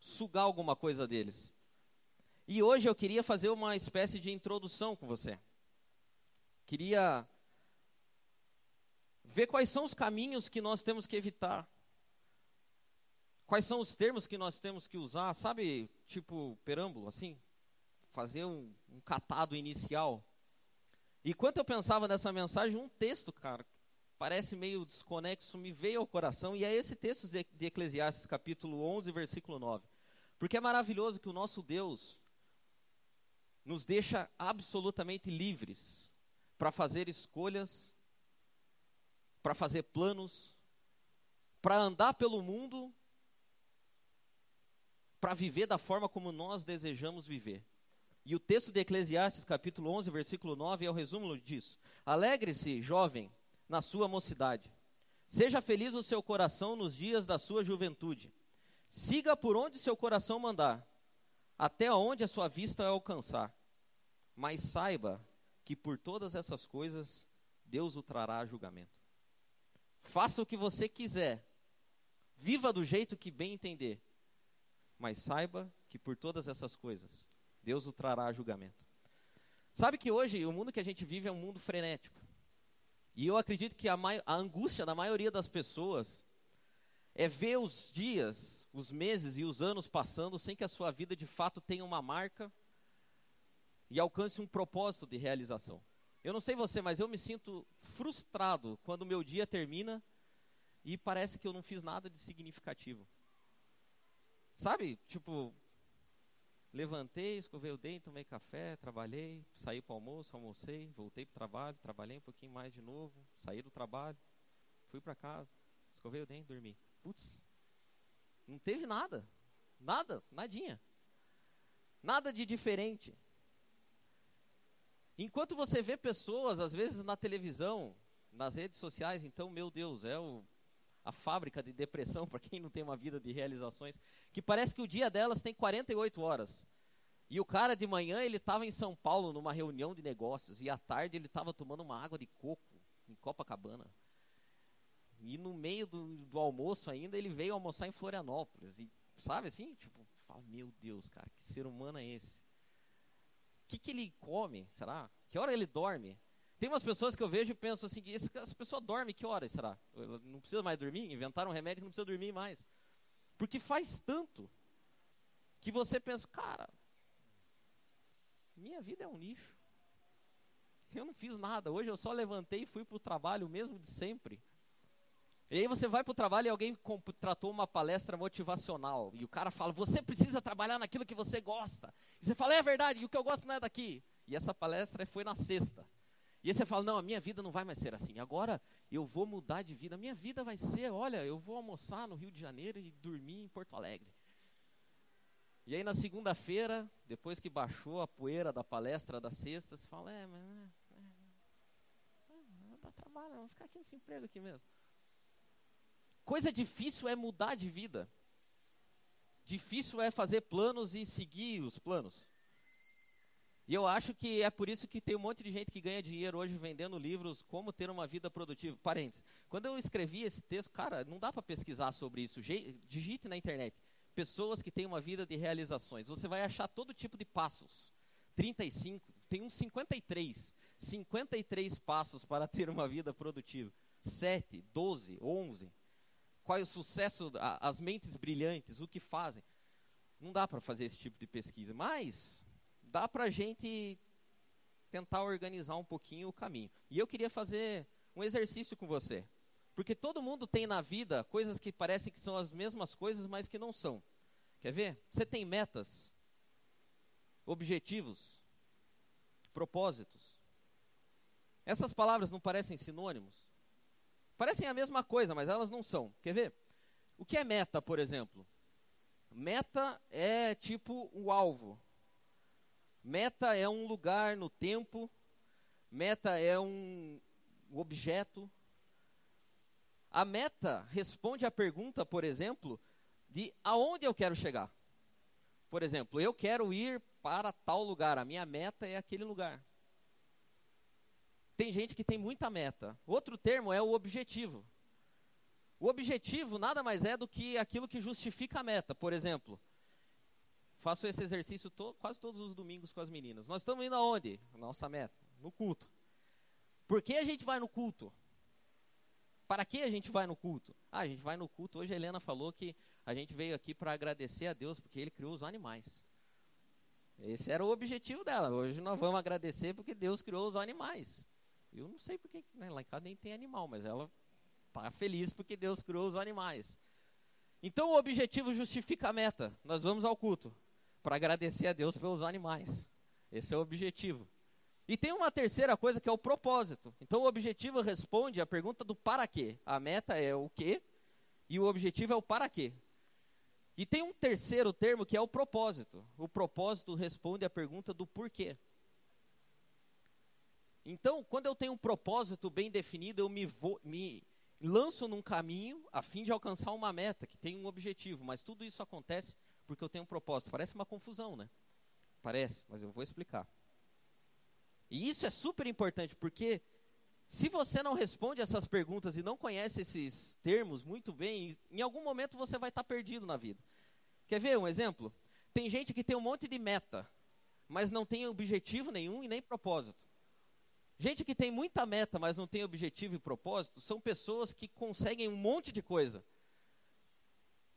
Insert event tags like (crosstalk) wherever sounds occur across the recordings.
sugar alguma coisa deles. E hoje eu queria fazer uma espécie de introdução com você. Queria ver quais são os caminhos que nós temos que evitar. Quais são os termos que nós temos que usar, sabe? Tipo, perâmbulo, assim? Fazer um, um catado inicial. E quando eu pensava nessa mensagem, um texto, cara, parece meio desconexo, me veio ao coração, e é esse texto de, Eclesiastes, capítulo 11, versículo 9. Porque é maravilhoso que o nosso Deus nos deixa absolutamente livres para fazer escolhas, para fazer planos, para andar pelo mundo, para viver da forma como nós desejamos viver. E o texto de Eclesiastes, capítulo 11, versículo 9, é o resumo disso. Alegre-se, jovem, na sua mocidade. Seja feliz o seu coração nos dias da sua juventude. Siga por onde seu coração mandar, até onde a sua vista alcançar. Mas saiba que por todas essas coisas Deus o trará a julgamento. Faça o que você quiser, viva do jeito que bem entender, mas saiba que por todas essas coisas Deus o trará a julgamento. Sabe que hoje o mundo que a gente vive é um mundo frenético. E eu acredito que a, a angústia da maioria das pessoas é ver os dias, os meses e os anos passando sem que a sua vida de fato tenha uma marca e alcance um propósito de realização. Eu não sei você, mas eu me sinto frustrado quando meu dia termina e parece que eu não fiz nada de significativo. Sabe? Tipo, levantei, escovei o dente, tomei café, trabalhei, saí para o almoço, almocei, voltei para o trabalho, trabalhei um pouquinho mais de novo, saí do trabalho, fui para casa, escovei o dente, dormi. Putz, não teve nada, nada, nadinha. Nada de diferente. Enquanto você vê pessoas, às vezes na televisão, nas redes sociais, então, meu Deus, é o, a fábrica de depressão (laughs) para quem não tem uma vida de realizações, que parece que o dia delas tem 48 horas. E o cara de manhã ele estava em São Paulo numa reunião de negócios e à tarde ele estava tomando uma água de coco em Copacabana. E no meio do, do almoço ainda ele veio almoçar em Florianópolis. E sabe assim? Tipo, fala, meu Deus, cara, que ser humano é esse? que, que ele come, será? Que hora ele dorme? Tem umas pessoas que eu vejo e penso assim, essa pessoa dorme que horas, será? Não precisa mais dormir? Inventaram um remédio que não precisa dormir mais. Porque faz tanto que você pensa, cara, minha vida é um lixo. Eu não fiz nada. Hoje eu só levantei e fui para o trabalho mesmo de sempre. E aí você vai para o trabalho e alguém contratou uma palestra motivacional. E o cara fala, você precisa trabalhar naquilo que você gosta. E você fala, é verdade, e o que eu gosto não é daqui. E essa palestra foi na sexta. E aí você fala, não, a minha vida não vai mais ser assim. Agora eu vou mudar de vida. A minha vida vai ser, olha, eu vou almoçar no Rio de Janeiro e dormir em Porto Alegre. E aí na segunda-feira, depois que baixou a poeira da palestra da sexta, você fala, é, mas... É, é, é, dá trabalho, vamos ficar aqui nesse emprego aqui mesmo. Coisa difícil é mudar de vida. Difícil é fazer planos e seguir os planos. E eu acho que é por isso que tem um monte de gente que ganha dinheiro hoje vendendo livros como ter uma vida produtiva. Parênteses. Quando eu escrevi esse texto, cara, não dá para pesquisar sobre isso. Digite na internet. Pessoas que têm uma vida de realizações. Você vai achar todo tipo de passos. 35, tem uns 53. 53 passos para ter uma vida produtiva. 7, 12, 11 qual é o sucesso, as mentes brilhantes, o que fazem. Não dá para fazer esse tipo de pesquisa, mas dá para a gente tentar organizar um pouquinho o caminho. E eu queria fazer um exercício com você. Porque todo mundo tem na vida coisas que parecem que são as mesmas coisas, mas que não são. Quer ver? Você tem metas, objetivos, propósitos. Essas palavras não parecem sinônimos? Parecem a mesma coisa, mas elas não são. Quer ver? O que é meta, por exemplo? Meta é tipo o alvo. Meta é um lugar no tempo. Meta é um objeto. A meta responde à pergunta, por exemplo, de aonde eu quero chegar. Por exemplo, eu quero ir para tal lugar. A minha meta é aquele lugar. Tem gente que tem muita meta. Outro termo é o objetivo. O objetivo nada mais é do que aquilo que justifica a meta. Por exemplo, Faço esse exercício to quase todos os domingos com as meninas. Nós estamos indo aonde? Nossa meta, no culto. Por que a gente vai no culto? Para que a gente vai no culto? Ah, a gente vai no culto. Hoje a Helena falou que a gente veio aqui para agradecer a Deus porque Ele criou os animais. Esse era o objetivo dela. Hoje nós vamos agradecer porque Deus criou os animais. Eu não sei porque, né, lá em casa nem tem animal, mas ela está feliz porque Deus criou os animais. Então o objetivo justifica a meta. Nós vamos ao culto para agradecer a Deus pelos animais. Esse é o objetivo. E tem uma terceira coisa que é o propósito. Então o objetivo responde à pergunta do para quê. A meta é o quê e o objetivo é o para quê. E tem um terceiro termo que é o propósito. O propósito responde à pergunta do porquê. Então, quando eu tenho um propósito bem definido, eu me, vou, me lanço num caminho a fim de alcançar uma meta que tem um objetivo, mas tudo isso acontece porque eu tenho um propósito. Parece uma confusão, né? Parece, mas eu vou explicar. E isso é super importante porque se você não responde essas perguntas e não conhece esses termos muito bem, em algum momento você vai estar perdido na vida. Quer ver um exemplo? Tem gente que tem um monte de meta, mas não tem objetivo nenhum e nem propósito. Gente que tem muita meta, mas não tem objetivo e propósito, são pessoas que conseguem um monte de coisa,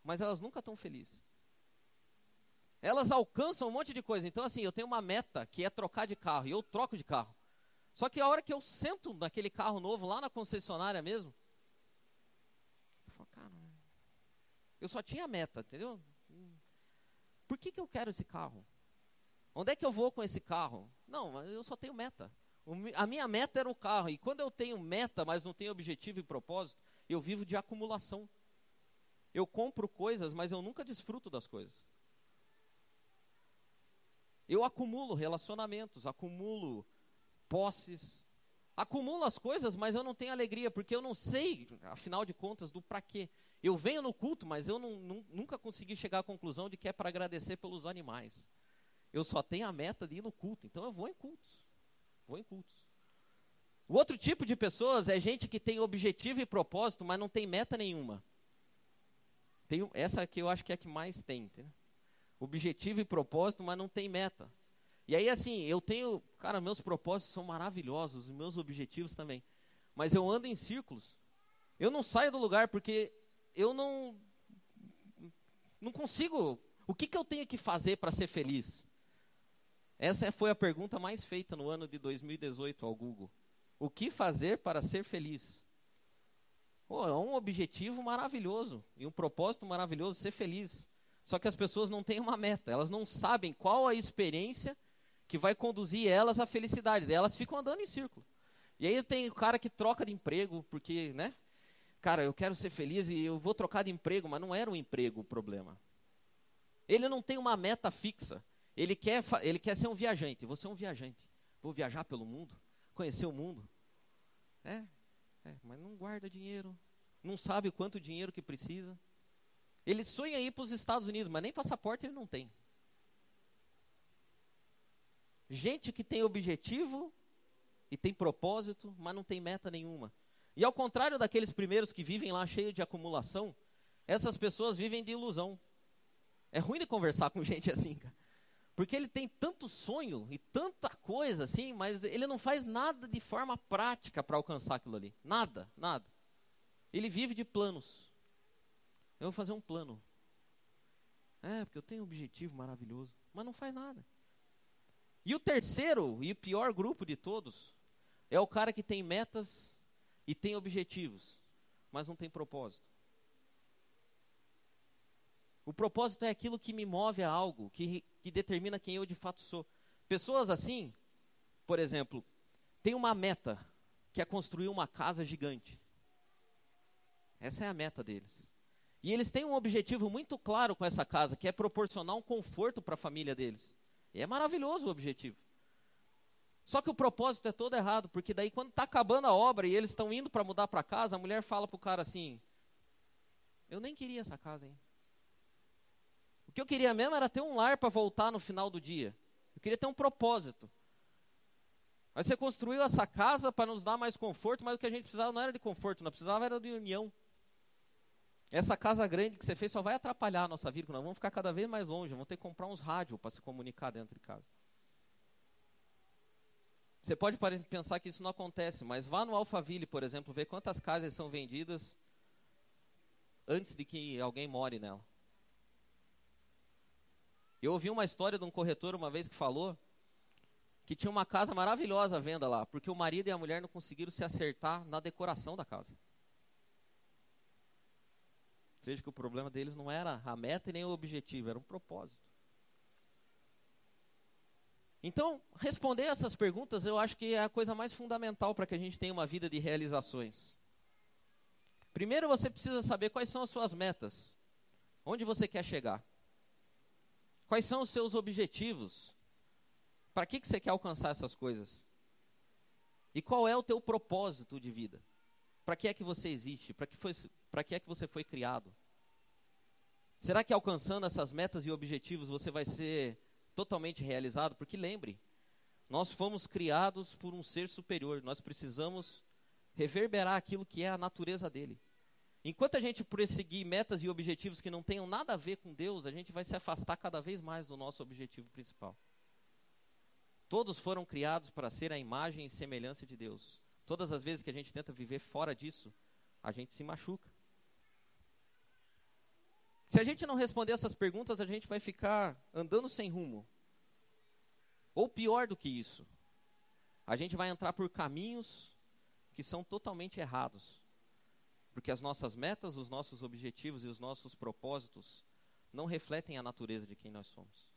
mas elas nunca estão felizes. Elas alcançam um monte de coisa. Então, assim, eu tenho uma meta que é trocar de carro, e eu troco de carro. Só que a hora que eu sento naquele carro novo, lá na concessionária mesmo, eu falo, cara, eu só tinha meta, entendeu? Por que, que eu quero esse carro? Onde é que eu vou com esse carro? Não, eu só tenho meta. A minha meta era o carro. E quando eu tenho meta, mas não tenho objetivo e propósito, eu vivo de acumulação. Eu compro coisas, mas eu nunca desfruto das coisas. Eu acumulo relacionamentos, acumulo posses, acumulo as coisas, mas eu não tenho alegria, porque eu não sei, afinal de contas, do para quê. Eu venho no culto, mas eu não, nunca consegui chegar à conclusão de que é para agradecer pelos animais. Eu só tenho a meta de ir no culto, então eu vou em cultos. Vou em cultos. O outro tipo de pessoas é gente que tem objetivo e propósito, mas não tem meta nenhuma. Tem, essa aqui eu acho que é a que mais tem. Entendeu? Objetivo e propósito, mas não tem meta. E aí, assim, eu tenho. Cara, meus propósitos são maravilhosos, meus objetivos também. Mas eu ando em círculos. Eu não saio do lugar porque eu não. Não consigo. O que, que eu tenho que fazer para ser feliz? Essa foi a pergunta mais feita no ano de 2018 ao Google. O que fazer para ser feliz? Pô, é um objetivo maravilhoso e um propósito maravilhoso ser feliz. Só que as pessoas não têm uma meta, elas não sabem qual a experiência que vai conduzir elas à felicidade. Elas ficam andando em círculo. E aí tem o cara que troca de emprego, porque, né? Cara, eu quero ser feliz e eu vou trocar de emprego, mas não era um emprego o problema. Ele não tem uma meta fixa. Ele quer, ele quer ser um viajante. Você é um viajante. Vou viajar pelo mundo, conhecer o mundo. É, é mas não guarda dinheiro, não sabe quanto dinheiro que precisa. Ele sonha ir para os Estados Unidos, mas nem passaporte ele não tem. Gente que tem objetivo e tem propósito, mas não tem meta nenhuma. E ao contrário daqueles primeiros que vivem lá cheio de acumulação, essas pessoas vivem de ilusão. É ruim de conversar com (laughs) gente assim, cara. Porque ele tem tanto sonho e tanta coisa assim, mas ele não faz nada de forma prática para alcançar aquilo ali. Nada, nada. Ele vive de planos. Eu vou fazer um plano. É, porque eu tenho um objetivo maravilhoso, mas não faz nada. E o terceiro e pior grupo de todos é o cara que tem metas e tem objetivos, mas não tem propósito. O propósito é aquilo que me move a algo, que, que determina quem eu de fato sou. Pessoas assim, por exemplo, têm uma meta, que é construir uma casa gigante. Essa é a meta deles. E eles têm um objetivo muito claro com essa casa, que é proporcionar um conforto para a família deles. E é maravilhoso o objetivo. Só que o propósito é todo errado, porque daí quando está acabando a obra e eles estão indo para mudar para casa, a mulher fala para o cara assim: Eu nem queria essa casa, hein? O que eu queria mesmo era ter um lar para voltar no final do dia. Eu queria ter um propósito. Mas você construiu essa casa para nos dar mais conforto, mas o que a gente precisava não era de conforto, nós precisava era de união. Essa casa grande que você fez só vai atrapalhar a nossa vida, nós vamos ficar cada vez mais longe, vamos ter que comprar uns rádios para se comunicar dentro de casa. Você pode pensar que isso não acontece, mas vá no Alphaville, por exemplo, ver quantas casas são vendidas antes de que alguém more nela. Eu ouvi uma história de um corretor uma vez que falou que tinha uma casa maravilhosa à venda lá, porque o marido e a mulher não conseguiram se acertar na decoração da casa. Veja que o problema deles não era a meta e nem o objetivo, era um propósito. Então, responder essas perguntas eu acho que é a coisa mais fundamental para que a gente tenha uma vida de realizações. Primeiro você precisa saber quais são as suas metas. Onde você quer chegar? Quais são os seus objetivos? Para que, que você quer alcançar essas coisas? E qual é o teu propósito de vida? Para que é que você existe? Para que, foi, que é que você foi criado? Será que alcançando essas metas e objetivos você vai ser totalmente realizado? Porque lembre, nós fomos criados por um ser superior, nós precisamos reverberar aquilo que é a natureza dele. Enquanto a gente perseguir metas e objetivos que não tenham nada a ver com Deus, a gente vai se afastar cada vez mais do nosso objetivo principal. Todos foram criados para ser a imagem e semelhança de Deus. Todas as vezes que a gente tenta viver fora disso, a gente se machuca. Se a gente não responder essas perguntas, a gente vai ficar andando sem rumo. Ou pior do que isso, a gente vai entrar por caminhos que são totalmente errados. Porque as nossas metas, os nossos objetivos e os nossos propósitos não refletem a natureza de quem nós somos.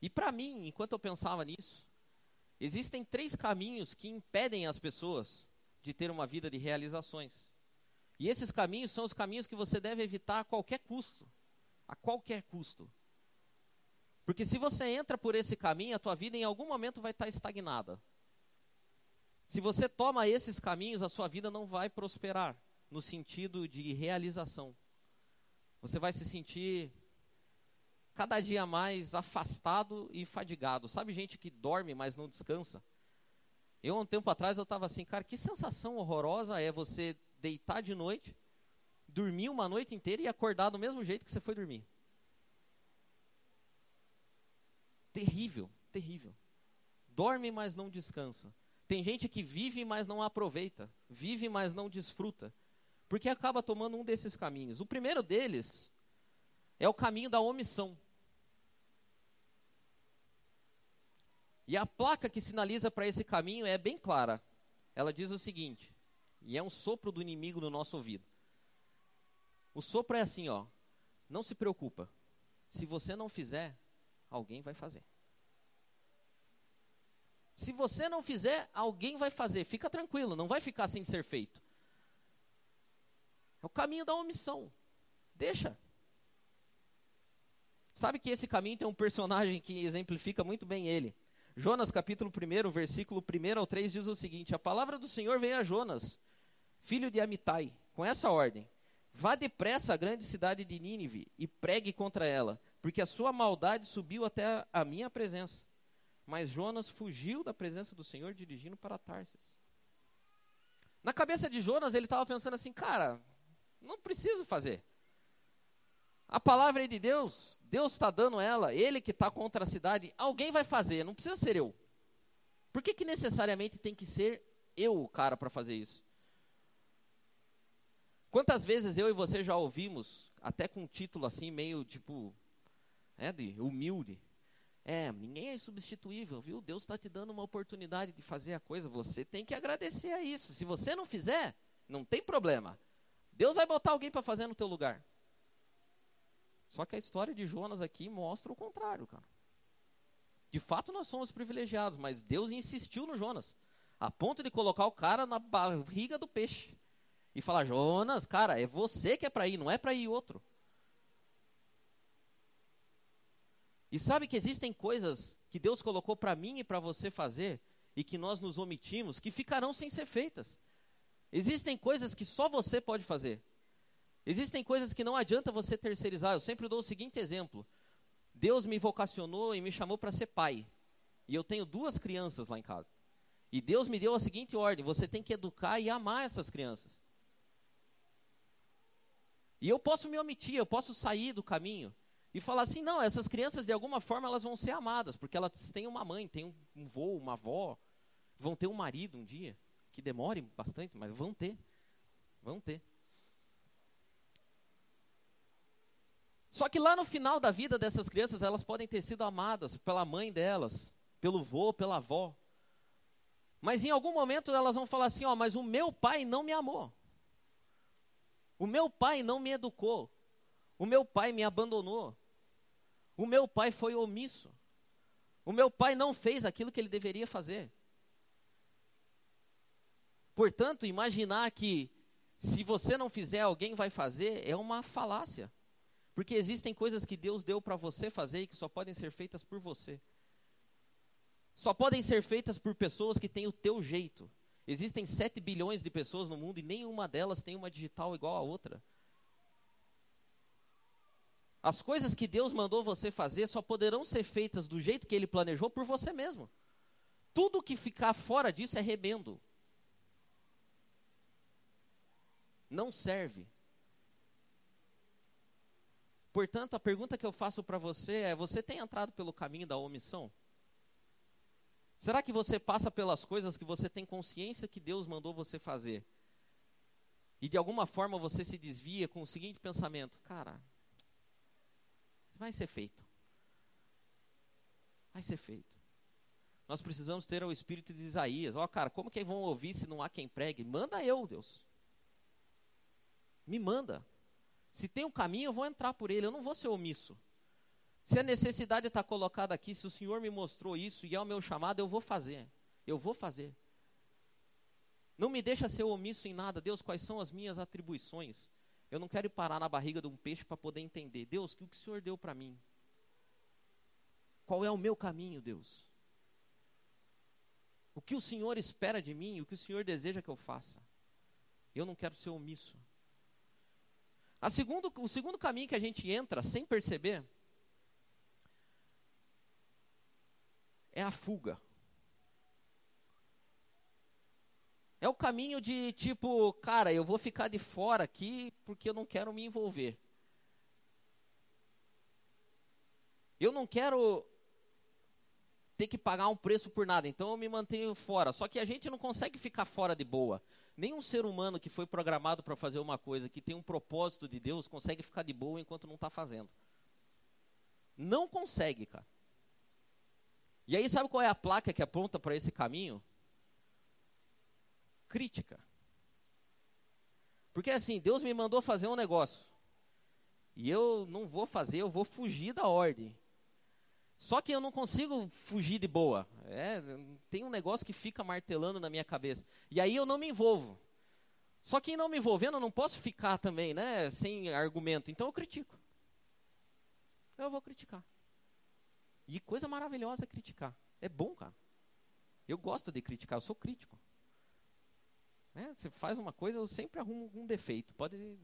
E para mim, enquanto eu pensava nisso, existem três caminhos que impedem as pessoas de ter uma vida de realizações. E esses caminhos são os caminhos que você deve evitar a qualquer custo. A qualquer custo. Porque se você entra por esse caminho, a tua vida em algum momento vai estar estagnada. Se você toma esses caminhos, a sua vida não vai prosperar no sentido de realização. Você vai se sentir cada dia mais afastado e fadigado. Sabe gente que dorme, mas não descansa? Eu, um tempo atrás, eu estava assim, cara, que sensação horrorosa é você deitar de noite, dormir uma noite inteira e acordar do mesmo jeito que você foi dormir. Terrível, terrível. Dorme, mas não descansa. Tem gente que vive, mas não aproveita. Vive, mas não desfruta. Porque acaba tomando um desses caminhos. O primeiro deles é o caminho da omissão. E a placa que sinaliza para esse caminho é bem clara. Ela diz o seguinte, e é um sopro do inimigo no nosso ouvido. O sopro é assim, ó. Não se preocupa. Se você não fizer, alguém vai fazer. Se você não fizer, alguém vai fazer. Fica tranquilo, não vai ficar sem ser feito. É o caminho da omissão. Deixa. Sabe que esse caminho tem um personagem que exemplifica muito bem ele. Jonas capítulo 1, versículo 1 ao 3 diz o seguinte: A palavra do Senhor veio a Jonas, filho de Amitai, com essa ordem: Vá depressa à grande cidade de Nínive e pregue contra ela, porque a sua maldade subiu até a minha presença. Mas Jonas fugiu da presença do Senhor dirigindo para Tarsis. Na cabeça de Jonas, ele estava pensando assim: cara, não preciso fazer. A palavra é de Deus, Deus está dando ela, ele que está contra a cidade, alguém vai fazer, não precisa ser eu. Por que, que necessariamente tem que ser eu o cara para fazer isso? Quantas vezes eu e você já ouvimos, até com um título assim, meio tipo, é, de humilde. É, ninguém é insubstituível, viu? Deus está te dando uma oportunidade de fazer a coisa, você tem que agradecer a isso. Se você não fizer, não tem problema. Deus vai botar alguém para fazer no teu lugar. Só que a história de Jonas aqui mostra o contrário, cara. De fato, nós somos privilegiados, mas Deus insistiu no Jonas, a ponto de colocar o cara na barriga do peixe e falar: Jonas, cara, é você que é para ir, não é para ir outro. E sabe que existem coisas que Deus colocou para mim e para você fazer e que nós nos omitimos, que ficarão sem ser feitas. Existem coisas que só você pode fazer. Existem coisas que não adianta você terceirizar. Eu sempre dou o seguinte exemplo: Deus me vocacionou e me chamou para ser pai. E eu tenho duas crianças lá em casa. E Deus me deu a seguinte ordem: você tem que educar e amar essas crianças. E eu posso me omitir, eu posso sair do caminho e falar assim: não, essas crianças de alguma forma elas vão ser amadas, porque elas têm uma mãe, têm um, um vô, uma avó, vão ter um marido um dia, que demore bastante, mas vão ter. Vão ter. Só que lá no final da vida dessas crianças, elas podem ter sido amadas pela mãe delas, pelo vô, pela avó. Mas em algum momento elas vão falar assim: ó, mas o meu pai não me amou. O meu pai não me educou. O meu pai me abandonou. O meu pai foi omisso. O meu pai não fez aquilo que ele deveria fazer. Portanto, imaginar que se você não fizer, alguém vai fazer, é uma falácia. Porque existem coisas que Deus deu para você fazer e que só podem ser feitas por você. Só podem ser feitas por pessoas que têm o teu jeito. Existem 7 bilhões de pessoas no mundo e nenhuma delas tem uma digital igual a outra. As coisas que Deus mandou você fazer só poderão ser feitas do jeito que Ele planejou por você mesmo. Tudo que ficar fora disso é rebendo. Não serve. Portanto, a pergunta que eu faço para você é: você tem entrado pelo caminho da omissão? Será que você passa pelas coisas que você tem consciência que Deus mandou você fazer? E de alguma forma você se desvia com o seguinte pensamento: cara, vai ser feito. Vai ser feito. Nós precisamos ter o espírito de Isaías. Ó, oh, cara, como que vão ouvir se não há quem pregue? Manda eu, Deus. Me manda. Se tem um caminho, eu vou entrar por ele, eu não vou ser omisso. Se a necessidade está colocada aqui, se o Senhor me mostrou isso e é o meu chamado, eu vou fazer. Eu vou fazer. Não me deixa ser omisso em nada. Deus, quais são as minhas atribuições? Eu não quero parar na barriga de um peixe para poder entender. Deus, o que o Senhor deu para mim? Qual é o meu caminho, Deus? O que o Senhor espera de mim? O que o Senhor deseja que eu faça? Eu não quero ser omisso. Segundo, o segundo caminho que a gente entra sem perceber é a fuga. É o caminho de tipo, cara, eu vou ficar de fora aqui porque eu não quero me envolver. Eu não quero ter que pagar um preço por nada, então eu me mantenho fora. Só que a gente não consegue ficar fora de boa. Nenhum ser humano que foi programado para fazer uma coisa que tem um propósito de Deus consegue ficar de boa enquanto não está fazendo. Não consegue, cara. E aí, sabe qual é a placa que aponta para esse caminho? Crítica. Porque assim, Deus me mandou fazer um negócio. E eu não vou fazer, eu vou fugir da ordem. Só que eu não consigo fugir de boa. É, tem um negócio que fica martelando na minha cabeça. E aí eu não me envolvo. Só que não me envolvendo, eu não posso ficar também, né, sem argumento. Então eu critico. Eu vou criticar. E coisa maravilhosa é criticar. É bom, cara. Eu gosto de criticar, eu sou crítico. É, você faz uma coisa, eu sempre arrumo um defeito. Pode.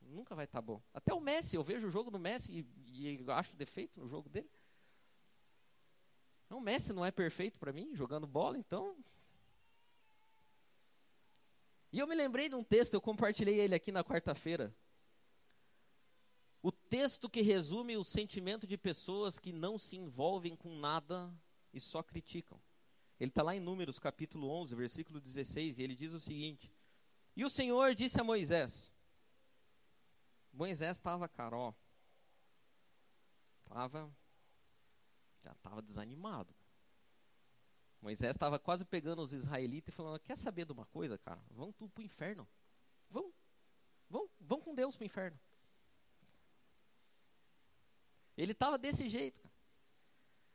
Nunca vai estar tá bom. Até o Messi, eu vejo o jogo do Messi e, e acho defeito no jogo dele. Não, o Messi não é perfeito para mim, jogando bola, então. E eu me lembrei de um texto, eu compartilhei ele aqui na quarta-feira. O texto que resume o sentimento de pessoas que não se envolvem com nada e só criticam. Ele está lá em Números capítulo 11, versículo 16, e ele diz o seguinte: E o Senhor disse a Moisés: Moisés estava, cara, ó, estava já estava desanimado. Moisés estava quase pegando os israelitas e falando: Quer saber de uma coisa, cara? Vão tudo para o inferno. Vão. Vão, vão com Deus para o inferno. Ele estava desse jeito, cara.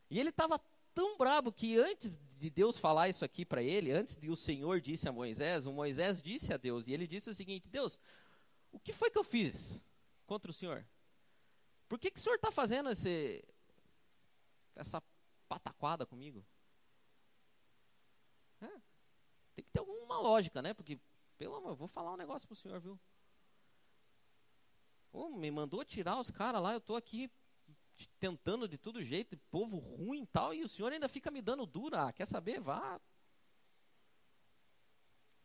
E ele estava tão brabo que antes de Deus falar isso aqui para ele, antes de o Senhor disse a Moisés, o Moisés disse a Deus, e ele disse o seguinte: Deus, o que foi que eu fiz contra o Senhor? Por que, que o Senhor está fazendo esse, essa pataquada comigo? É, tem que ter alguma lógica, né? Porque, pelo amor, eu vou falar um negócio pro senhor, viu? Oh, me mandou tirar os caras lá, eu tô aqui tentando de todo jeito, povo ruim e tal, e o senhor ainda fica me dando dura. Ah, quer saber? Vá.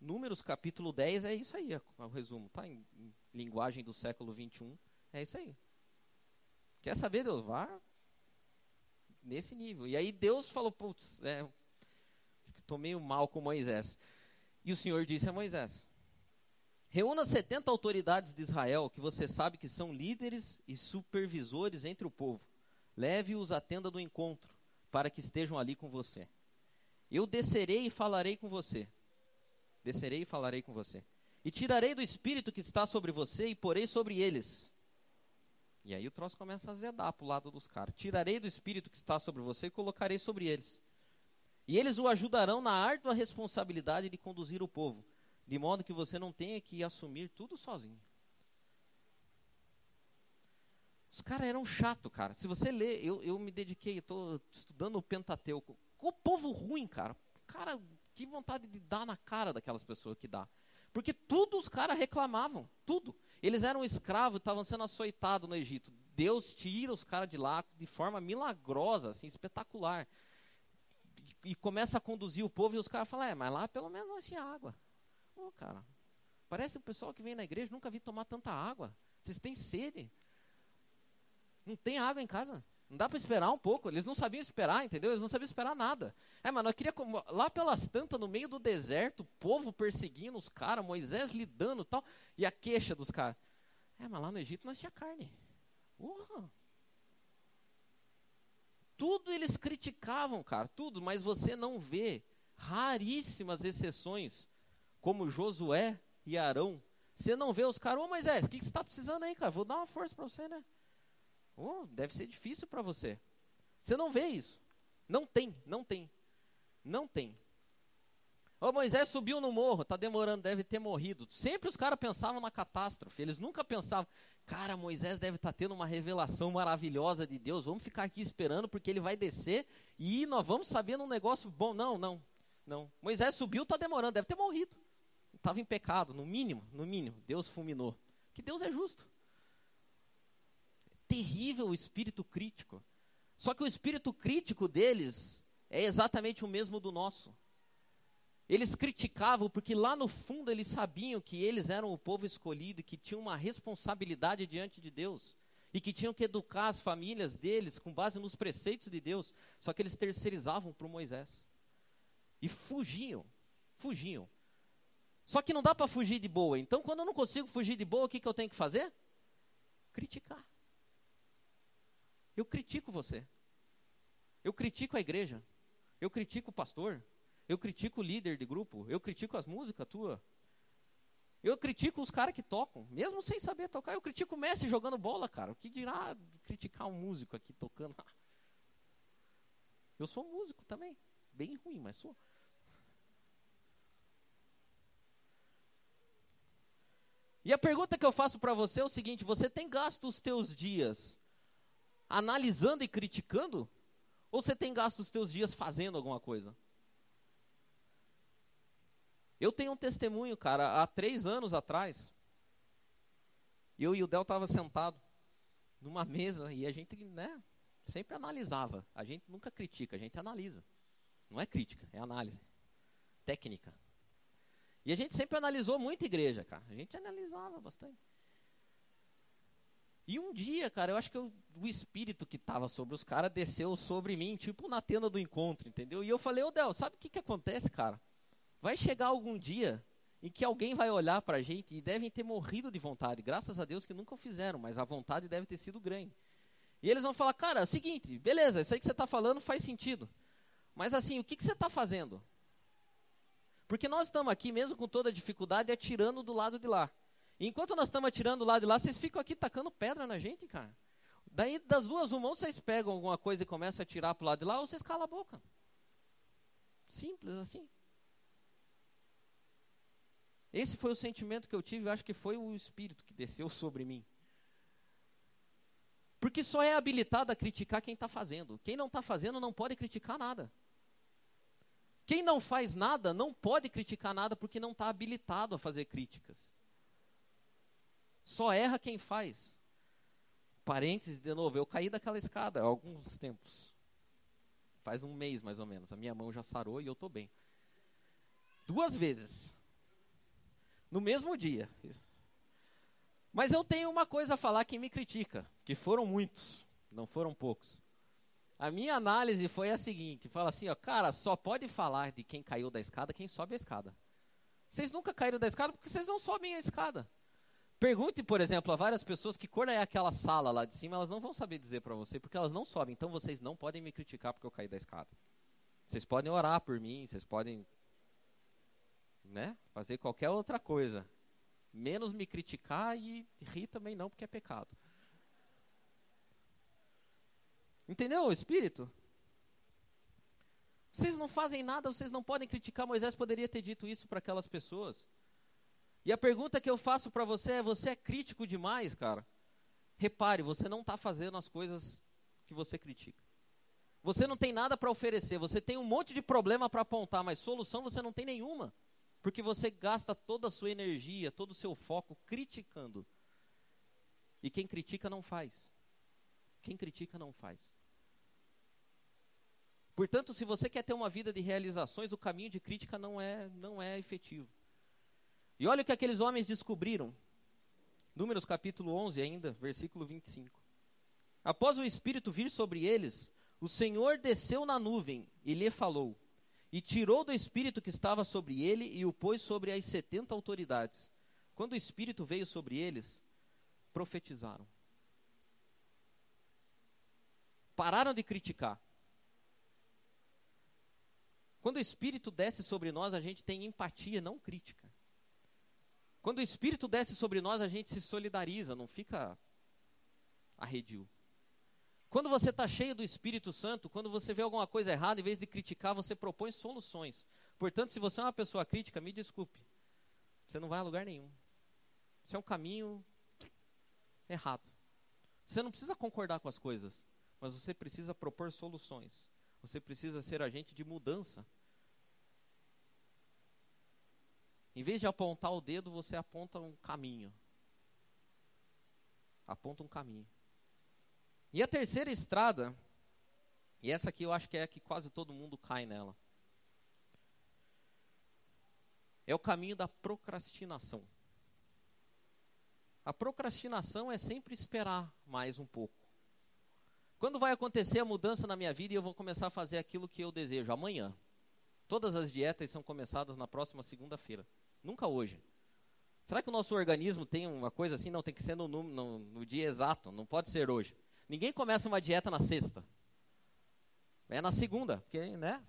Números capítulo 10 é isso aí, é o resumo, tá? Em, linguagem do século 21. É isso aí. Quer saber, Deus? Vá nesse nível. E aí Deus falou, putz, é, estou meio mal com Moisés. E o Senhor disse a Moisés: Reúna 70 autoridades de Israel, que você sabe que são líderes e supervisores entre o povo. Leve-os à tenda do encontro, para que estejam ali com você. Eu descerei e falarei com você. Descerei e falarei com você. E tirarei do espírito que está sobre você e porei sobre eles. E aí o troço começa a azedar para o lado dos caras. Tirarei do espírito que está sobre você e colocarei sobre eles. E eles o ajudarão na árdua responsabilidade de conduzir o povo, de modo que você não tenha que assumir tudo sozinho. Os caras eram chato, cara. Se você ler, eu, eu me dediquei, estou estudando o Pentateuco. O povo ruim, cara. Cara, que vontade de dar na cara daquelas pessoas que dá. Porque tudo os caras reclamavam, tudo. Eles eram escravos, estavam sendo açoitados no Egito. Deus tira os caras de lá de forma milagrosa, assim, espetacular. E, e começa a conduzir o povo e os caras falam, é, mas lá pelo menos nós tinha água. Ô, oh, cara, parece o pessoal que vem na igreja, nunca vi tomar tanta água. Vocês têm sede. Não tem água em casa. Não dá para esperar um pouco. Eles não sabiam esperar, entendeu? Eles não sabiam esperar nada. É, mas nós queria lá pelas tantas, no meio do deserto, o povo perseguindo os caras, Moisés lidando tal, e a queixa dos caras. É, mas lá no Egito nós tinha carne. Urra. Tudo eles criticavam, cara, tudo, mas você não vê raríssimas exceções, como Josué e Arão. Você não vê os caras, ô Moisés, o que, você está precisando aí, cara? Vou dar uma força para você, né? Oh, deve ser difícil para você. Você não vê isso. Não tem, não tem. Não tem. Ô, Moisés subiu no morro, tá demorando, deve ter morrido. Sempre os caras pensavam na catástrofe. Eles nunca pensavam, cara, Moisés deve estar tá tendo uma revelação maravilhosa de Deus. Vamos ficar aqui esperando porque ele vai descer e nós vamos sabendo um negócio bom. Não, não, não. Moisés subiu, tá demorando, deve ter morrido. Estava em pecado, no mínimo, no mínimo. Deus fulminou. Que Deus é justo terrível o espírito crítico. Só que o espírito crítico deles é exatamente o mesmo do nosso. Eles criticavam porque lá no fundo eles sabiam que eles eram o povo escolhido e que tinham uma responsabilidade diante de Deus. E que tinham que educar as famílias deles com base nos preceitos de Deus. Só que eles terceirizavam para Moisés. E fugiam. Fugiam. Só que não dá para fugir de boa. Então, quando eu não consigo fugir de boa, o que, que eu tenho que fazer? Criticar. Eu critico você. Eu critico a igreja. Eu critico o pastor. Eu critico o líder de grupo. Eu critico as músicas tua. Eu critico os caras que tocam, mesmo sem saber tocar. Eu critico o Messi jogando bola, cara. O que dirá criticar um músico aqui tocando? (laughs) Eu sou músico também. Bem ruim, mas sou. E a pergunta que eu faço para você é o seguinte: você tem gasto os teus dias analisando e criticando? Ou você tem gasto os teus dias fazendo alguma coisa? Eu tenho um testemunho, cara, há três anos atrás, eu e o Del tava sentado numa mesa e a gente, né, sempre analisava. A gente nunca critica, a gente analisa. Não é crítica, é análise. Técnica. E a gente sempre analisou muito igreja, cara. A gente analisava bastante. E um dia, cara, eu acho que eu, o espírito que estava sobre os caras desceu sobre mim, tipo na tenda do encontro, entendeu? E eu falei, ô Del, sabe o que, que acontece, cara? Vai chegar algum dia em que alguém vai olhar para a gente e devem ter morrido de vontade. Graças a Deus que nunca o fizeram, mas a vontade deve ter sido grande. E eles vão falar, cara, é o seguinte, beleza, isso aí que você está falando faz sentido. Mas assim, o que, que você está fazendo? Porque nós estamos aqui, mesmo com toda a dificuldade, atirando do lado de lá. Enquanto nós estamos atirando lá de lá, vocês ficam aqui tacando pedra na gente, cara. Daí, das duas, uma, ou vocês pegam alguma coisa e começam a atirar para o lado de lá, ou vocês calam a boca. Simples assim. Esse foi o sentimento que eu tive, eu acho que foi o Espírito que desceu (laughs) sobre mim. Porque só é habilitado a criticar quem está fazendo. Quem não está fazendo não pode criticar nada. Quem não faz nada não pode criticar nada porque não está habilitado a fazer críticas. Só erra quem faz. Parênteses, de novo, eu caí daquela escada há alguns tempos. Faz um mês mais ou menos. A minha mão já sarou e eu estou bem. Duas vezes. No mesmo dia. Mas eu tenho uma coisa a falar que me critica, que foram muitos, não foram poucos. A minha análise foi a seguinte: fala assim, ó, cara, só pode falar de quem caiu da escada quem sobe a escada. Vocês nunca caíram da escada porque vocês não sobem a escada. Pergunte, por exemplo, a várias pessoas que cor é aquela sala lá de cima, elas não vão saber dizer para você, porque elas não sobem. Então vocês não podem me criticar porque eu caí da escada. Vocês podem orar por mim, vocês podem né, fazer qualquer outra coisa. Menos me criticar e rir também não, porque é pecado. Entendeu o espírito? Vocês não fazem nada, vocês não podem criticar. Moisés poderia ter dito isso para aquelas pessoas. E a pergunta que eu faço para você é: você é crítico demais, cara? Repare, você não está fazendo as coisas que você critica. Você não tem nada para oferecer, você tem um monte de problema para apontar, mas solução você não tem nenhuma. Porque você gasta toda a sua energia, todo o seu foco criticando. E quem critica não faz. Quem critica não faz. Portanto, se você quer ter uma vida de realizações, o caminho de crítica não é, não é efetivo. E olha o que aqueles homens descobriram. Números capítulo 11 ainda, versículo 25. Após o Espírito vir sobre eles, o Senhor desceu na nuvem e lhe falou, e tirou do Espírito que estava sobre ele e o pôs sobre as setenta autoridades. Quando o Espírito veio sobre eles, profetizaram. Pararam de criticar. Quando o Espírito desce sobre nós, a gente tem empatia, não crítica. Quando o Espírito desce sobre nós, a gente se solidariza, não fica arredio. Quando você está cheio do Espírito Santo, quando você vê alguma coisa errada, em vez de criticar, você propõe soluções. Portanto, se você é uma pessoa crítica, me desculpe. Você não vai a lugar nenhum. Isso é um caminho errado. Você não precisa concordar com as coisas, mas você precisa propor soluções. Você precisa ser agente de mudança Em vez de apontar o dedo, você aponta um caminho. Aponta um caminho. E a terceira estrada, e essa aqui eu acho que é a que quase todo mundo cai nela, é o caminho da procrastinação. A procrastinação é sempre esperar mais um pouco. Quando vai acontecer a mudança na minha vida e eu vou começar a fazer aquilo que eu desejo? Amanhã. Todas as dietas são começadas na próxima segunda-feira. Nunca hoje. Será que o nosso organismo tem uma coisa assim? Não, tem que ser no, no, no dia exato, não pode ser hoje. Ninguém começa uma dieta na sexta. É na segunda, porque, né?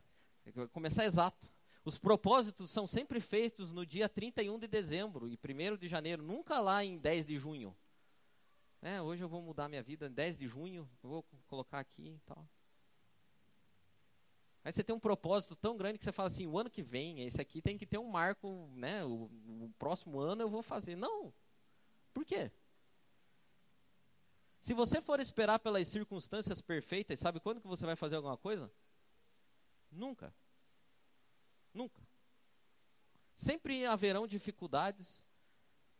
Começar exato. Os propósitos são sempre feitos no dia 31 de dezembro e 1 de janeiro, nunca lá em 10 de junho. É, hoje eu vou mudar minha vida, 10 de junho, vou colocar aqui e tal. Aí você tem um propósito tão grande que você fala assim, o ano que vem, esse aqui tem que ter um marco, né? O, o próximo ano eu vou fazer. Não. Por quê? Se você for esperar pelas circunstâncias perfeitas, sabe quando que você vai fazer alguma coisa? Nunca. Nunca. Sempre haverão dificuldades,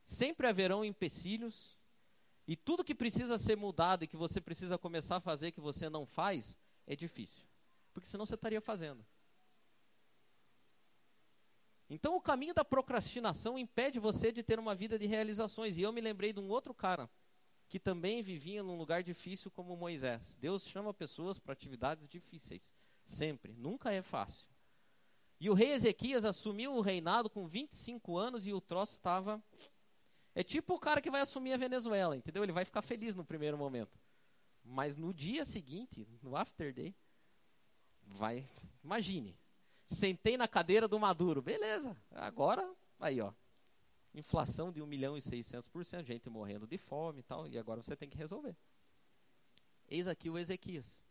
sempre haverão empecilhos, e tudo que precisa ser mudado e que você precisa começar a fazer que você não faz, é difícil porque senão você estaria fazendo. Então o caminho da procrastinação impede você de ter uma vida de realizações. E eu me lembrei de um outro cara que também vivia num lugar difícil como Moisés. Deus chama pessoas para atividades difíceis, sempre, nunca é fácil. E o rei Ezequias assumiu o reinado com 25 anos e o troço estava é tipo o cara que vai assumir a Venezuela, entendeu? Ele vai ficar feliz no primeiro momento. Mas no dia seguinte, no after day, vai, imagine. Sentei na cadeira do Maduro, beleza. Agora, aí ó, inflação de 1 milhão e 600 por cento, gente morrendo de fome e tal, e agora você tem que resolver. Eis aqui o Ezequias.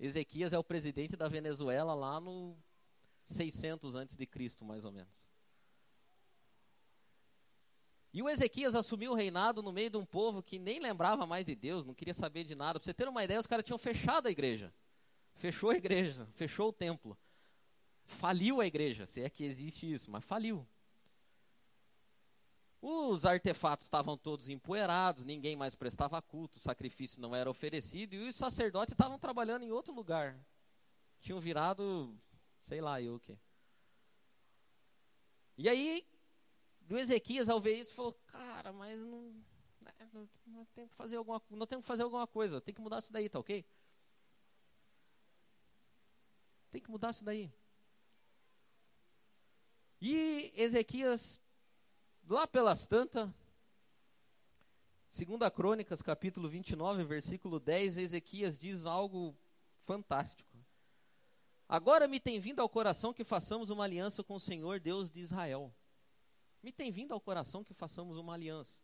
Ezequias é o presidente da Venezuela lá no 600 antes de Cristo, mais ou menos. E o Ezequias assumiu o reinado no meio de um povo que nem lembrava mais de Deus, não queria saber de nada. Para você ter uma ideia, os caras tinham fechado a igreja. Fechou a igreja, fechou o templo. Faliu a igreja, se é que existe isso, mas faliu. Os artefatos estavam todos empoeirados, ninguém mais prestava culto, o sacrifício não era oferecido e os sacerdotes estavam trabalhando em outro lugar. Tinham virado, sei lá, eu o quê. E aí, o Ezequias, ao ver isso, falou: Cara, mas não, não, não tem que fazer alguma, não tem que fazer alguma coisa, tem que mudar isso daí, tá ok? Tem que mudar isso daí. E Ezequias, lá pelas tantas, Segunda Crônicas, capítulo 29, versículo 10, Ezequias diz algo fantástico. Agora me tem vindo ao coração que façamos uma aliança com o Senhor, Deus de Israel. Me tem vindo ao coração que façamos uma aliança.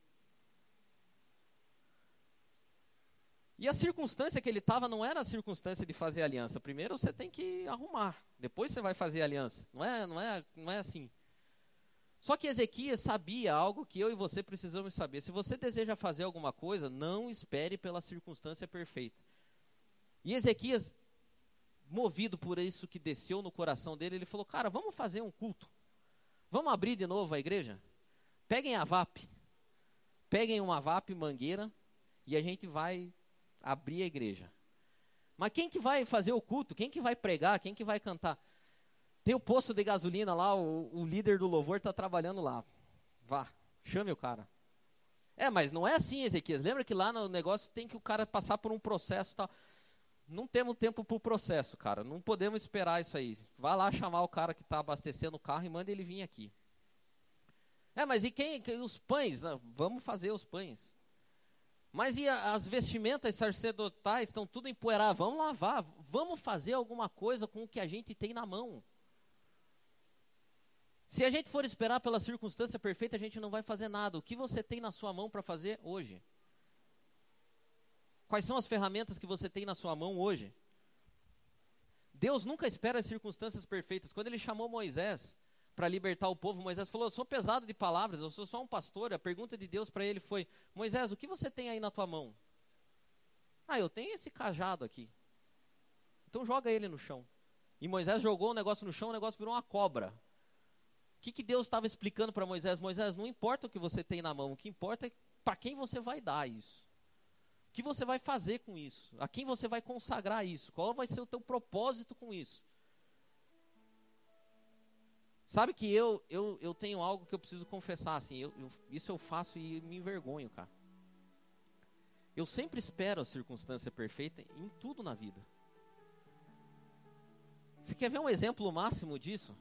E a circunstância que ele estava não era a circunstância de fazer aliança. Primeiro você tem que arrumar, depois você vai fazer aliança. Não é, não é, não é assim. Só que Ezequias sabia algo que eu e você precisamos saber. Se você deseja fazer alguma coisa, não espere pela circunstância perfeita. E Ezequias, movido por isso que desceu no coração dele, ele falou: Cara, vamos fazer um culto. Vamos abrir de novo a igreja? Peguem a VAP. Peguem uma VAP mangueira e a gente vai abrir a igreja. Mas quem que vai fazer o culto? Quem que vai pregar? Quem que vai cantar? Tem o posto de gasolina lá, o, o líder do louvor está trabalhando lá. Vá, chame o cara. É, mas não é assim, Ezequias. Lembra que lá no negócio tem que o cara passar por um processo tal. Não temos tempo para o processo, cara. Não podemos esperar isso aí. Vá lá chamar o cara que está abastecendo o carro e manda ele vir aqui. É, mas e quem? Os pães? Ah, vamos fazer os pães. Mas e as vestimentas sacerdotais estão tudo empoeiradas? Vamos lavar, vamos fazer alguma coisa com o que a gente tem na mão. Se a gente for esperar pela circunstância perfeita, a gente não vai fazer nada. O que você tem na sua mão para fazer hoje? Quais são as ferramentas que você tem na sua mão hoje? Deus nunca espera as circunstâncias perfeitas. Quando ele chamou Moisés para libertar o povo, Moisés falou: Eu sou pesado de palavras, eu sou só um pastor. A pergunta de Deus para ele foi: Moisés, o que você tem aí na tua mão? Ah, eu tenho esse cajado aqui. Então joga ele no chão. E Moisés jogou o negócio no chão, o negócio virou uma cobra. O que, que Deus estava explicando para Moisés? Moisés, não importa o que você tem na mão, o que importa é para quem você vai dar isso. Que você vai fazer com isso? A quem você vai consagrar isso? Qual vai ser o teu propósito com isso? Sabe que eu, eu, eu tenho algo que eu preciso confessar, assim, eu, eu, isso eu faço e me envergonho, cara. Eu sempre espero a circunstância perfeita em tudo na vida. Você quer ver um exemplo máximo disso?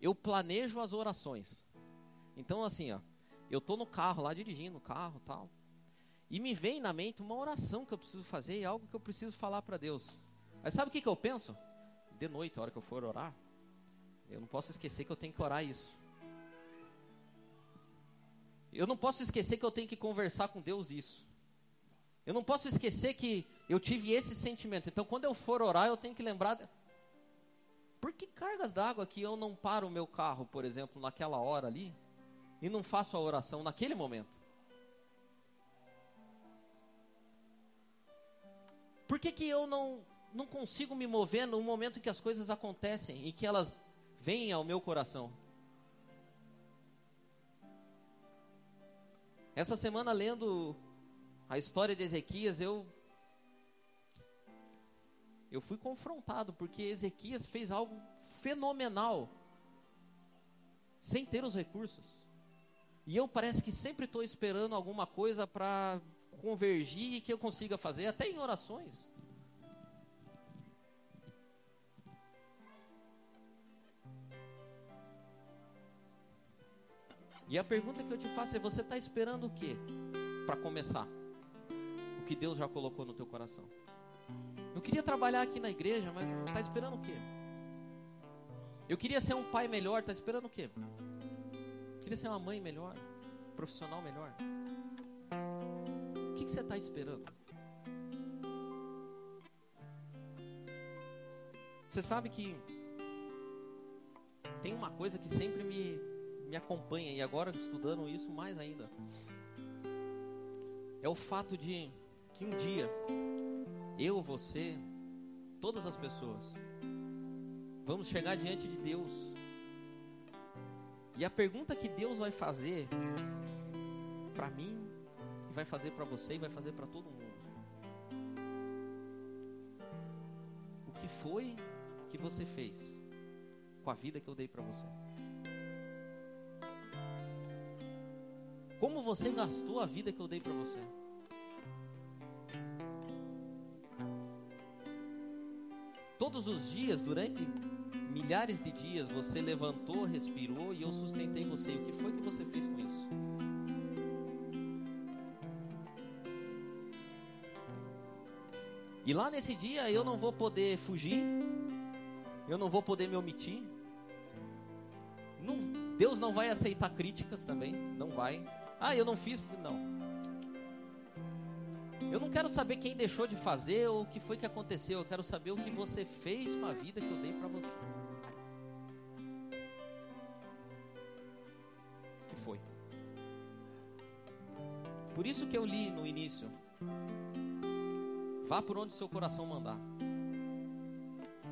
Eu planejo as orações. Então, assim, ó, eu tô no carro lá dirigindo o carro tal. E me vem na mente uma oração que eu preciso fazer e algo que eu preciso falar para Deus. Aí sabe o que, que eu penso? De noite, a hora que eu for orar, eu não posso esquecer que eu tenho que orar isso. Eu não posso esquecer que eu tenho que conversar com Deus isso. Eu não posso esquecer que eu tive esse sentimento. Então, quando eu for orar, eu tenho que lembrar. De... Por que cargas d'água que eu não paro o meu carro, por exemplo, naquela hora ali e não faço a oração naquele momento? Por que, que eu não, não consigo me mover no momento em que as coisas acontecem e que elas vem ao meu coração. Essa semana, lendo a história de Ezequias, eu. Eu fui confrontado, porque Ezequias fez algo fenomenal, sem ter os recursos. E eu parece que sempre estou esperando alguma coisa para convergir e que eu consiga fazer, até em orações. E a pergunta que eu te faço é: você está esperando o que para começar? O que Deus já colocou no teu coração? Eu queria trabalhar aqui na igreja, mas está esperando o quê? Eu queria ser um pai melhor, está esperando o quê? Eu queria ser uma mãe melhor, profissional melhor. Que, você está esperando? Você sabe que tem uma coisa que sempre me, me acompanha e agora estudando isso mais ainda. É o fato de que um dia eu, você, todas as pessoas vamos chegar diante de Deus. E a pergunta que Deus vai fazer para mim, vai fazer para você e vai fazer para todo mundo. O que foi que você fez com a vida que eu dei para você? Como você gastou a vida que eu dei para você? Todos os dias, durante milhares de dias, você levantou, respirou e eu sustentei você. O que foi que você fez com isso? E lá nesse dia eu não vou poder fugir, eu não vou poder me omitir. Não, Deus não vai aceitar críticas também, não vai. Ah, eu não fiz, não. Eu não quero saber quem deixou de fazer ou o que foi que aconteceu. Eu quero saber o que você fez com a vida que eu dei para você. O que foi? Por isso que eu li no início. Vá por onde seu coração mandar.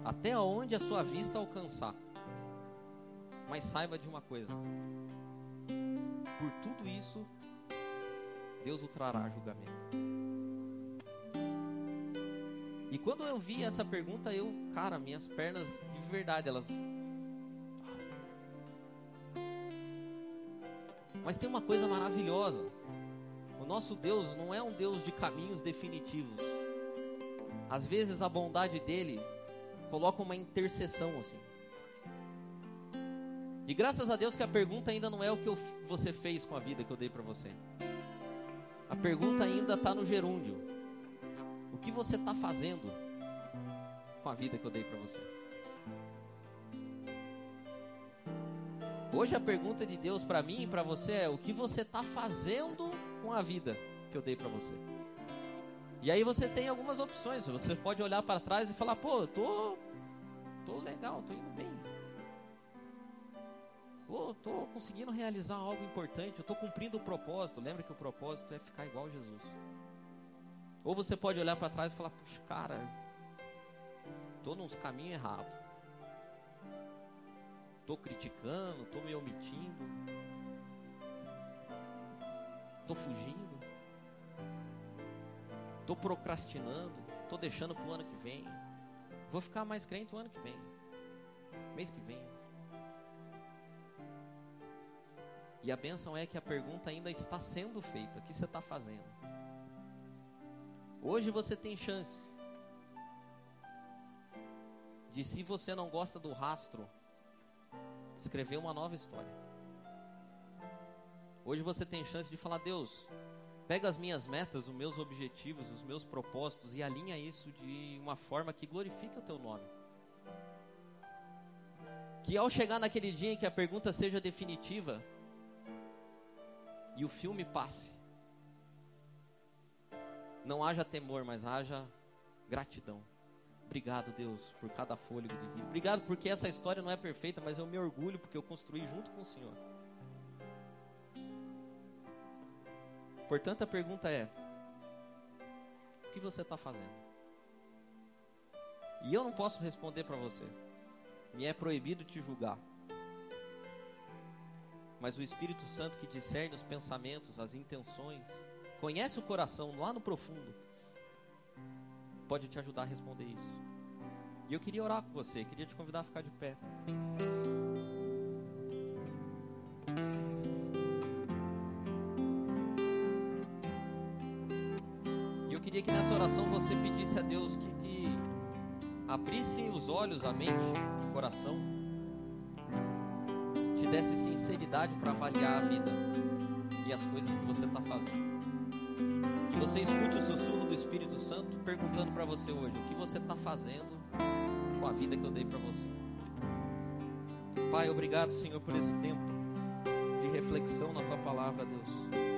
Até onde a sua vista alcançar. Mas saiba de uma coisa. Por tudo isso, Deus o trará julgamento. E quando eu vi essa pergunta, eu, cara, minhas pernas de verdade, elas. Mas tem uma coisa maravilhosa. O nosso Deus não é um Deus de caminhos definitivos. Às vezes a bondade dele coloca uma intercessão assim. E graças a Deus que a pergunta ainda não é o que eu, você fez com a vida que eu dei para você. A pergunta ainda está no gerúndio. O que você está fazendo com a vida que eu dei para você? Hoje a pergunta de Deus para mim e para você é: o que você está fazendo com a vida que eu dei para você? E aí você tem algumas opções. Você pode olhar para trás e falar: pô, eu tô, tô legal, tô indo bem. Pô, tô conseguindo realizar algo importante. Eu tô cumprindo o propósito. Lembra que o propósito é ficar igual a Jesus. Ou você pode olhar para trás e falar: puxa, cara, estou nos caminhos errados. Estou criticando, estou me omitindo. Estou fugindo. Estou procrastinando. Estou deixando para o ano que vem. Vou ficar mais crente o ano que vem. Mês que vem. E a bênção é que a pergunta ainda está sendo feita. O que você está fazendo? Hoje você tem chance de, se você não gosta do rastro, escrever uma nova história. Hoje você tem chance de falar: Deus, pega as minhas metas, os meus objetivos, os meus propósitos e alinha isso de uma forma que glorifique o teu nome. Que ao chegar naquele dia em que a pergunta seja definitiva e o filme passe, não haja temor, mas haja gratidão. Obrigado, Deus, por cada fôlego de vida. Obrigado porque essa história não é perfeita, mas eu me orgulho porque eu construí junto com o Senhor. Portanto, a pergunta é: o que você está fazendo? E eu não posso responder para você. Me é proibido te julgar. Mas o Espírito Santo que discerne os pensamentos, as intenções, conhece o coração lá no profundo, pode te ajudar a responder isso. E eu queria orar com você, queria te convidar a ficar de pé. Que nessa oração você pedisse a Deus que te abrisse os olhos, a mente, o coração, te desse sinceridade para avaliar a vida e as coisas que você está fazendo. Que você escute o sussurro do Espírito Santo perguntando para você hoje: o que você está fazendo com a vida que eu dei para você? Pai, obrigado, Senhor, por esse tempo de reflexão na tua palavra, Deus.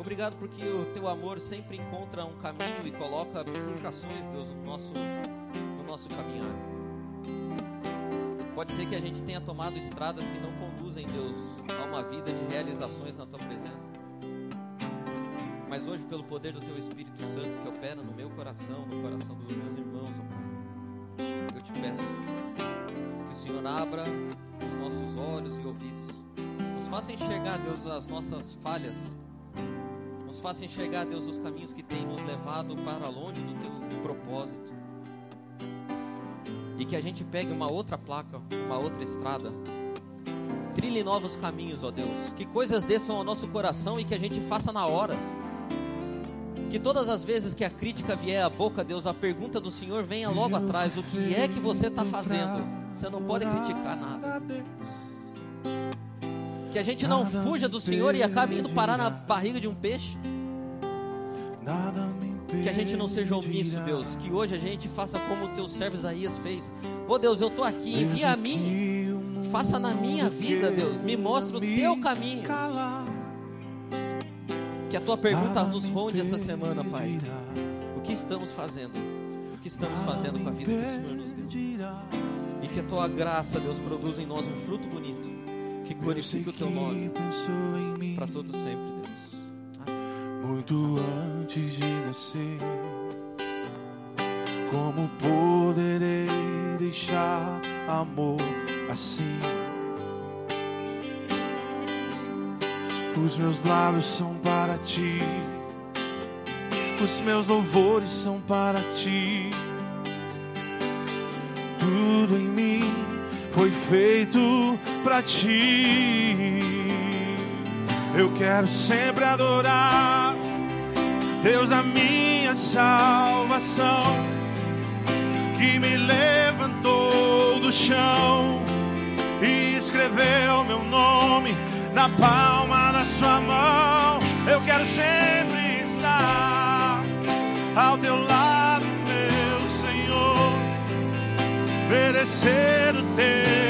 Obrigado porque o teu amor sempre encontra um caminho e coloca bifurcações, Deus, no nosso, no nosso caminhar. Pode ser que a gente tenha tomado estradas que não conduzem, Deus, a uma vida de realizações na tua presença. Mas hoje, pelo poder do Teu Espírito Santo que opera no meu coração, no coração dos meus irmãos, ó eu te peço que o Senhor abra os nossos olhos e ouvidos, nos faça enxergar, Deus, as nossas falhas, nos faça enxergar, Deus, os caminhos que tem nos levado para longe do Teu propósito, e que a gente pegue uma outra placa, uma outra estrada trilhe novos caminhos, ó Deus. Que coisas desçam ao nosso coração e que a gente faça na hora. Que todas as vezes que a crítica vier à boca, Deus, a pergunta do Senhor venha logo atrás: o que é que você está fazendo? Você não pode criticar nada. Que a gente não fuja do Senhor e acabe indo parar na barriga de um peixe. Que a gente não seja omisso, Deus. Que hoje a gente faça como o teu servo Isaías fez. Ô oh, Deus, eu estou aqui, envia a mim. Faça na minha vida, Deus. Me mostre o teu caminho. Que a tua pergunta nos ronde essa semana, Pai. O que estamos fazendo? O que estamos fazendo com a vida que o Senhor nos deu? E que a tua graça, Deus, produza em nós um fruto bonito. Que glorifique o teu nome para todo sempre, Deus. Muito antes de nascer, como poderei deixar amor assim? Os meus lábios são para ti, os meus louvores são para ti. Tudo em mim foi feito para ti. Eu quero sempre adorar, Deus da minha salvação, que me levantou do chão e escreveu meu nome na palma da sua mão. Eu quero sempre estar ao teu lado, meu Senhor, merecer o teu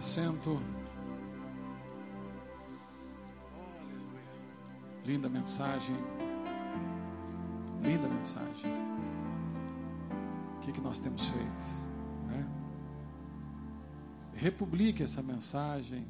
assento. Linda mensagem. Linda mensagem. O que, que nós temos feito? Né? Republique essa mensagem